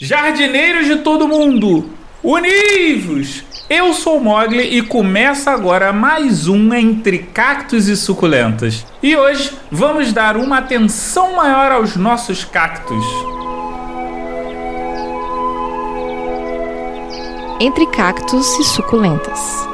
Jardineiros de todo mundo, univos! Eu sou Mogli e começa agora mais um Entre Cactos e Suculentas. E hoje vamos dar uma atenção maior aos nossos cactos. Entre Cactos e Suculentas.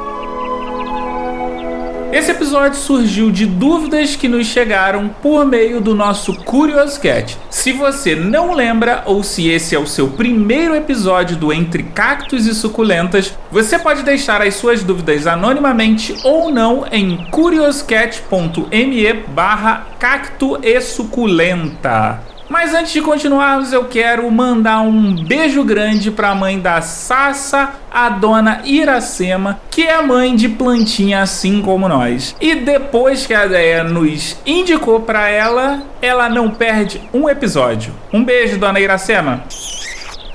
Esse episódio surgiu de dúvidas que nos chegaram por meio do nosso Curious Cat. Se você não lembra ou se esse é o seu primeiro episódio do Entre Cactos e Suculentas, você pode deixar as suas dúvidas anonimamente ou não em curioscat.me barra cacto e suculenta. Mas antes de continuarmos, eu quero mandar um beijo grande para a mãe da Sassa, a dona Iracema, que é mãe de plantinha assim como nós. E depois que a ideia nos indicou para ela, ela não perde um episódio. Um beijo, dona Iracema.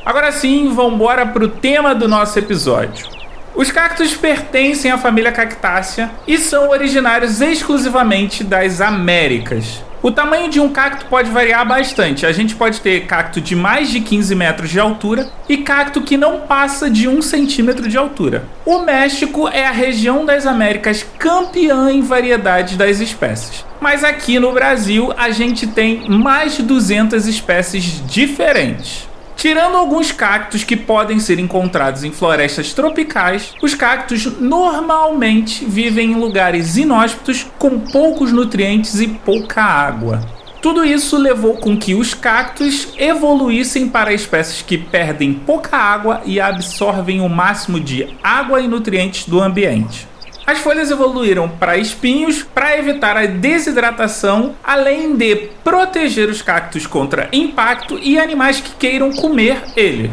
Agora sim, vamos embora pro tema do nosso episódio. Os cactos pertencem à família Cactácea e são originários exclusivamente das Américas. O tamanho de um cacto pode variar bastante. A gente pode ter cacto de mais de 15 metros de altura e cacto que não passa de 1 centímetro de altura. O México é a região das Américas campeã em variedade das espécies. Mas aqui no Brasil a gente tem mais de 200 espécies diferentes. Tirando alguns cactos que podem ser encontrados em florestas tropicais, os cactos normalmente vivem em lugares inóspitos com poucos nutrientes e pouca água. Tudo isso levou com que os cactos evoluíssem para espécies que perdem pouca água e absorvem o máximo de água e nutrientes do ambiente. As folhas evoluíram para espinhos para evitar a desidratação, além de proteger os cactos contra impacto e animais que queiram comer ele.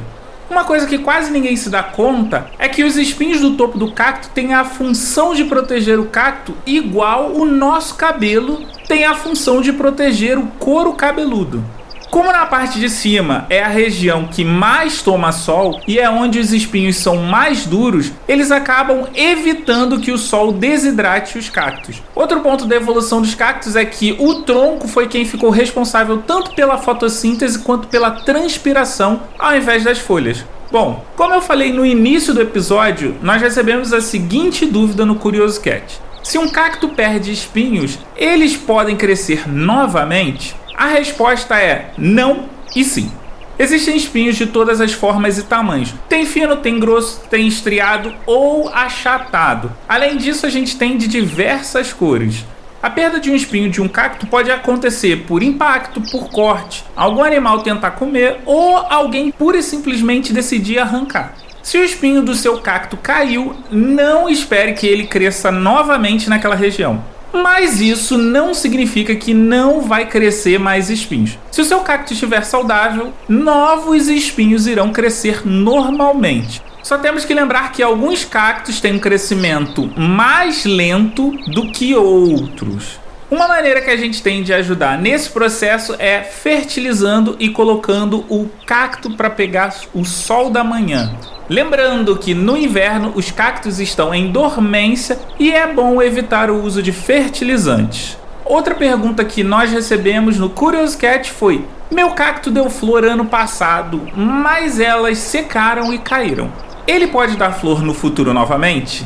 Uma coisa que quase ninguém se dá conta é que os espinhos do topo do cacto têm a função de proteger o cacto igual o nosso cabelo tem a função de proteger o couro cabeludo. Como na parte de cima é a região que mais toma sol e é onde os espinhos são mais duros, eles acabam evitando que o sol desidrate os cactos. Outro ponto da evolução dos cactos é que o tronco foi quem ficou responsável tanto pela fotossíntese quanto pela transpiração ao invés das folhas. Bom, como eu falei no início do episódio, nós recebemos a seguinte dúvida no Curioso Cat. Se um cacto perde espinhos, eles podem crescer novamente? A resposta é não e sim. Existem espinhos de todas as formas e tamanhos. Tem fino, tem grosso, tem estriado ou achatado. Além disso, a gente tem de diversas cores. A perda de um espinho de um cacto pode acontecer por impacto, por corte, algum animal tentar comer ou alguém pura e simplesmente decidir arrancar. Se o espinho do seu cacto caiu, não espere que ele cresça novamente naquela região. Mas isso não significa que não vai crescer mais espinhos. Se o seu cacto estiver saudável, novos espinhos irão crescer normalmente. Só temos que lembrar que alguns cactos têm um crescimento mais lento do que outros. Uma maneira que a gente tem de ajudar nesse processo é fertilizando e colocando o cacto para pegar o sol da manhã. Lembrando que no inverno os cactos estão em dormência e é bom evitar o uso de fertilizantes. Outra pergunta que nós recebemos no Curious Cat foi: Meu cacto deu flor ano passado, mas elas secaram e caíram. Ele pode dar flor no futuro novamente?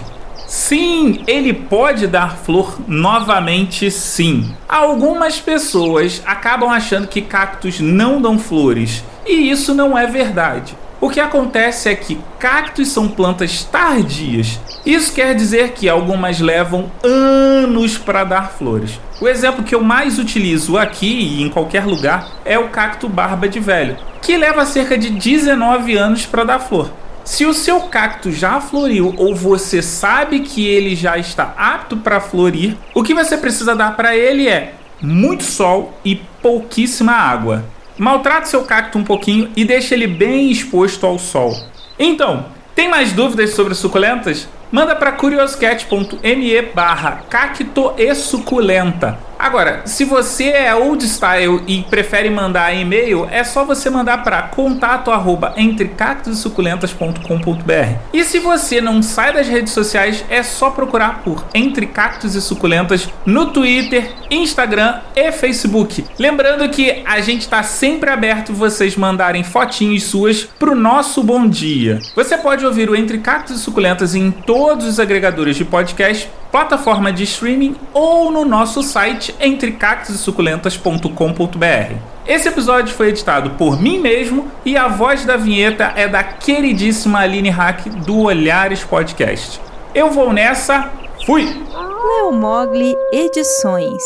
Sim, ele pode dar flor novamente, sim. Algumas pessoas acabam achando que cactos não dão flores, e isso não é verdade. O que acontece é que cactos são plantas tardias. Isso quer dizer que algumas levam anos para dar flores. O exemplo que eu mais utilizo aqui e em qualquer lugar é o cacto barba de velho, que leva cerca de 19 anos para dar flor. Se o seu cacto já floriu ou você sabe que ele já está apto para florir, o que você precisa dar para ele é muito sol e pouquíssima água. Maltrate seu cacto um pouquinho e deixe ele bem exposto ao sol. Então, tem mais dúvidas sobre suculentas? Manda para curioscat.me barra cacto e suculenta. Agora, se você é old style e prefere mandar e-mail, é só você mandar para contato arroba entrecactussuculentas.com.br. E se você não sai das redes sociais, é só procurar por Entre Cactos e Suculentas no Twitter, Instagram e Facebook. Lembrando que a gente está sempre aberto vocês mandarem fotinhos suas pro nosso bom dia. Você pode ouvir o Entre Cactos e Suculentas em todos os agregadores de podcast plataforma de streaming ou no nosso site entrecactussuculentas.com.br. Esse episódio foi editado por mim mesmo e a voz da vinheta é da queridíssima Aline Hack do Olhares Podcast. Eu vou nessa, fui! Leo Mogli Edições